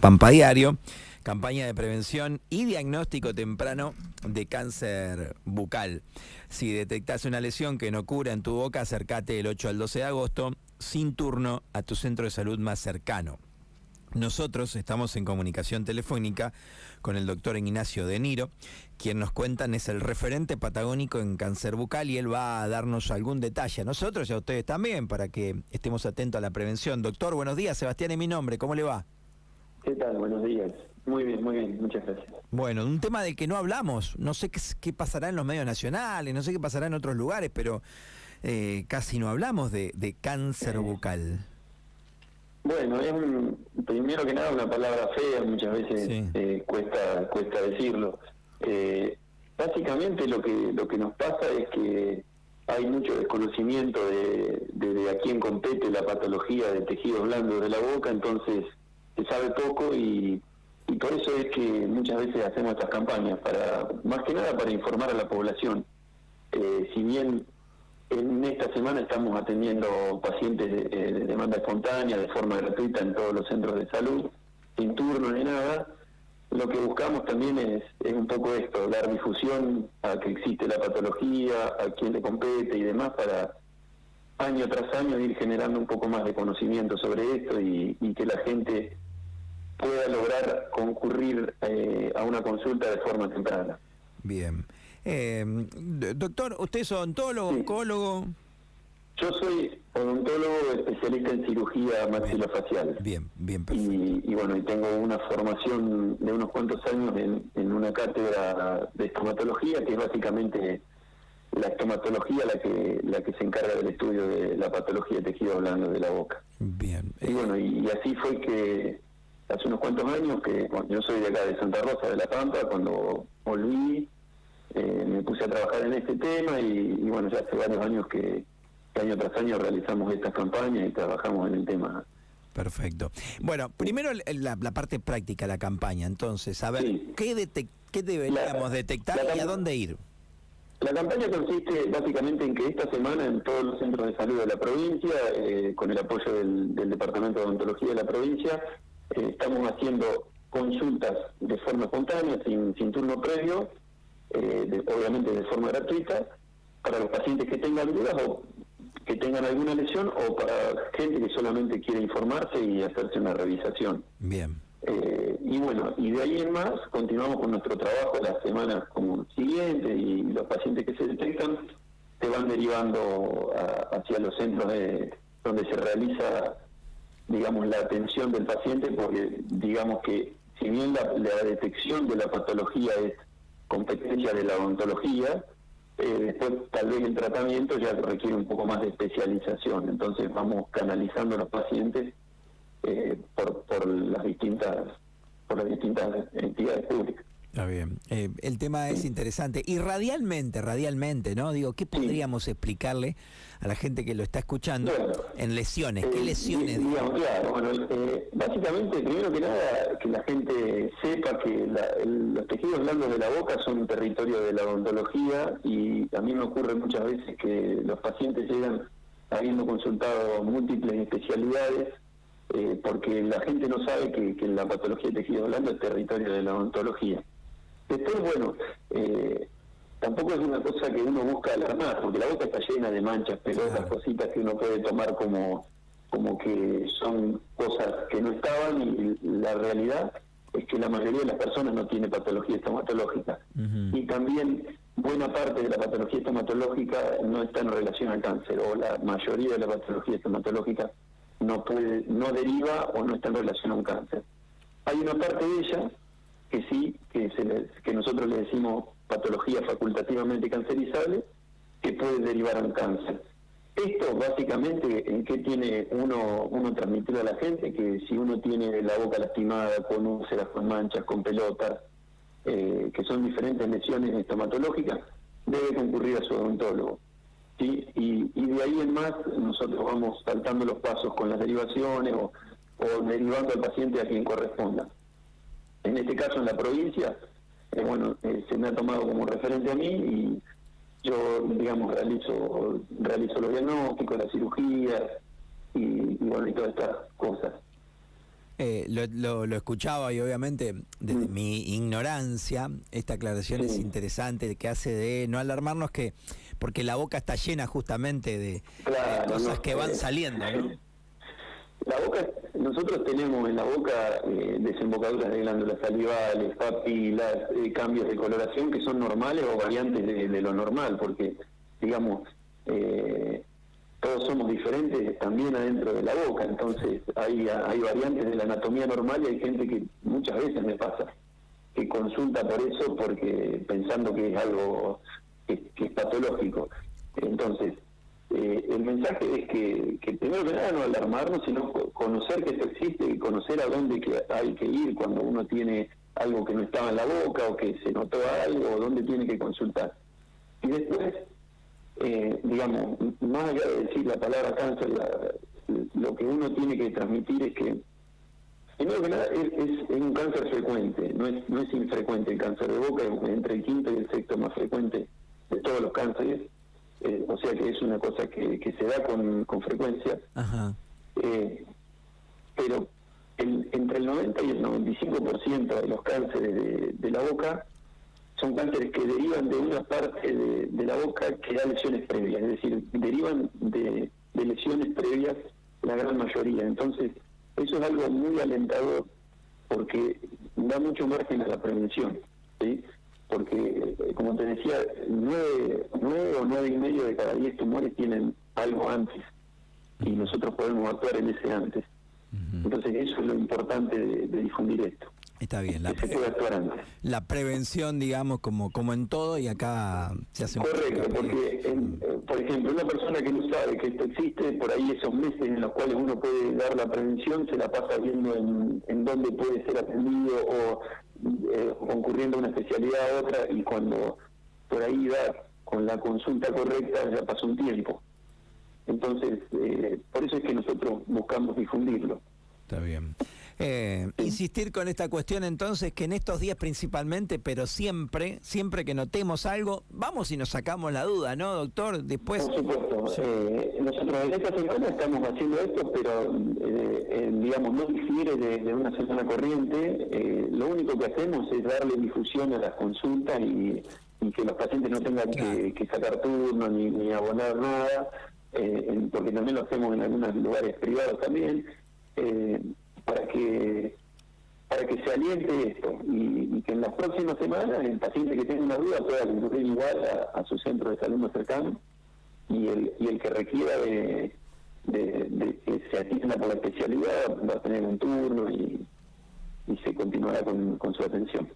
Pampa Diario, campaña de prevención y diagnóstico temprano de cáncer bucal. Si detectas una lesión que no cura en tu boca, acércate del 8 al 12 de agosto sin turno a tu centro de salud más cercano. Nosotros estamos en comunicación telefónica con el doctor Ignacio De Niro, quien nos cuentan es el referente patagónico en cáncer bucal y él va a darnos algún detalle a nosotros y a ustedes también para que estemos atentos a la prevención. Doctor, buenos días, Sebastián es mi nombre, ¿cómo le va? ¿Qué tal? Buenos días. Muy bien, muy bien, muchas gracias. Bueno, un tema del que no hablamos, no sé qué, pasará en los medios nacionales, no sé qué pasará en otros lugares, pero eh, casi no hablamos de, cáncer bucal. Bueno, es primero que nada una palabra fea, muchas veces eh, cuesta cuesta decirlo. Eh, básicamente lo que lo que nos pasa es que hay mucho desconocimiento de, de a quién compete la patología de tejidos blandos de la boca, entonces se sabe poco y, por eso es que muchas veces hacemos estas campañas, para más que nada para informar a la población. Eh, si bien en esta semana estamos atendiendo pacientes de, demanda espontánea, de forma gratuita en todos los centros de salud, sin turno ni nada, lo que buscamos también es, es un poco esto, dar difusión a que existe la patología, a quién le compete y demás para año tras año ir generando un poco más de conocimiento sobre esto y que la gente pueda lograr concurrir eh, a una consulta de forma temprana. Bien. Eh, doctor, ¿usted es odontólogo, oncólogo? Yo soy odontólogo especialista en cirugía maxilofacial. Bien, bien, perfecto. Y, bueno, y tengo una formación de unos cuantos años en, en una cátedra de estomatología, que es básicamente la estomatología la que la que se encarga del estudio de la patología de tejido blando de la boca. Bien. Y bueno, y así fue que hace unos cuantos años que yo soy de acá de Santa Rosa de la Pampa, cuando volví eh, me puse a trabajar en este tema y, bueno, ya hace varios años que, año tras año realizamos estas campañas y trabajamos en el tema. Perfecto. Bueno, primero la, parte práctica, la campaña, entonces, a ver, ¿qué, ¿qué deberíamos detectar y a dónde ir? La campaña consiste básicamente en que esta semana en todos los centros de salud de la provincia, eh, con el apoyo del, del Departamento de Odontología de la provincia, eh, estamos haciendo consultas de forma espontánea, sin, sin turno previo, eh, obviamente de forma gratuita, para los pacientes que tengan dudas o que tengan alguna lesión o para gente que solamente quiere informarse y hacerse una revisación. Bien. Eh, y bueno, y de ahí en más continuamos con nuestro trabajo las semanas como siguiente y los pacientes que se detectan se van derivando hacia los centros de, donde se realiza digamos, la atención del paciente, porque digamos que si bien la, detección de la patología es competencia de la odontología, eh, después tal vez el tratamiento ya requiere un poco más de especialización. Entonces vamos canalizando a los pacientes eh, por, por las distintas por las distintas entidades públicas. Está bien. Eh, el tema es interesante. Y radialmente, radialmente, ¿no? Digo, ¿qué podríamos explicarle a la gente que lo está escuchando en lesiones? ¿Qué eh, lesiones? Digamos, claro, bueno, eh, básicamente, primero que nada, que la gente sepa que los tejidos blandos de la boca son un territorio de la odontología y a mí me ocurre muchas veces que los pacientes llegan habiendo consultado múltiples especialidades porque la gente no sabe que, que la patología de tejido blando es territorio de la odontología. Después, bueno, eh, tampoco es una cosa que uno busca alarmar, porque la boca está llena de manchas, pelotas, cositas que uno puede tomar como, como que son cosas que no estaban y la realidad es que la mayoría de las personas no tiene patología estomatológica. Y también buena parte de la patología estomatológica no está en relación al cáncer, o la mayoría de la patología estomatológica no puede, no deriva o no está en relación a un cáncer. Hay una parte de ella que sí, que, se que nosotros le decimos patología facultativamente cancerizable, que puede derivar a un cáncer. Esto básicamente en qué tiene uno, uno transmitido a la gente, que si uno tiene la boca lastimada con úlceras, con manchas, con pelotas, eh, que son diferentes lesiones estomatológicas, debe concurrir a su odontólogo. ¿sí? Y, y, de ahí en más nosotros vamos saltando los pasos con las derivaciones o derivando al paciente a quien corresponda en este caso en la provincia, eh, bueno, eh, se me ha tomado como referente a mí y yo, digamos, realizo, realizo los diagnósticos, las cirugías y, bueno, y todas estas cosas. Eh, lo, lo, escuchaba y obviamente desde mm. mi ignorancia, esta aclaración es interesante que hace de no alarmarnos que, porque la boca está llena justamente de, cosas que van saliendo, ¿no? La boca, nosotros tenemos en la boca eh, desembocaduras de glándulas salivales, papilas, eh, cambios de coloración que son normales o variantes de, lo normal, porque, digamos, eh, todos somos diferentes también adentro de la boca, entonces hay, hay variantes de la anatomía normal y hay gente que muchas veces me pasa que consulta por eso porque pensando que es algo que es patológico. Entonces, eh, el mensaje es que, primero que nada no alarmarnos, sino conocer que esto existe y conocer a dónde que hay que ir cuando uno tiene algo que no estaba en la boca o que se notó algo o dónde tiene que consultar. Y después, eh, digamos, más allá de decir la palabra cáncer, lo que uno tiene que transmitir es que, primero que nada, es, un cáncer frecuente, no es, no es infrecuente el cáncer de boca, es entre el quinto y el sexto más frecuente de todos los cánceres eh, o sea que es una cosa que, que se da con, con frecuencia. Eh, pero entre el 90 y el 95% de los cánceres de, la boca son cánceres que derivan de una parte de, la boca que da lesiones previas, es decir, derivan de, de lesiones previas la gran mayoría. Entonces, eso es algo muy alentador porque da mucho margen a la prevención. ¿sí? Porque, eh, como te decía, nueve, nueve o nueve y medio de cada diez tumores tienen algo antes y nosotros podemos actuar en ese antes. Entonces eso es lo importante de, difundir esto. Está bien, la, la prevención, digamos, como como en todo y acá se hace Correcto, porque, eh, por ejemplo, una persona que no sabe que esto existe, por ahí esos meses en los cuales uno puede dar la prevención, se la pasa viendo en, en dónde puede ser atendido o eh, concurriendo a una especialidad a otra y cuando por ahí da con la consulta correcta ya pasó un tiempo. Entonces, eh, por eso es que nosotros buscamos difundirlo. Está bien. Eh, insistir con esta cuestión entonces que en estos días principalmente, pero siempre, siempre que notemos algo, vamos y nos sacamos la duda, ¿no, doctor? Después. Por supuesto. Eh, nosotros en esta semana estamos haciendo esto, pero eh, digamos no difiere de, una semana corriente. lo único que hacemos es darle difusión a las consultas y, que los pacientes no tengan que, sacar turno ni, ni abonar nada, porque también lo hacemos en algunos lugares privados también. Eh, para que para que se aliente esto y, que en las próximas semanas el paciente que tenga una duda pueda recurrir igual a, su centro de salud más cercano y el, y el que requiera de, que se atienda por la especialidad va a tener un turno y, y se continuará con su atención.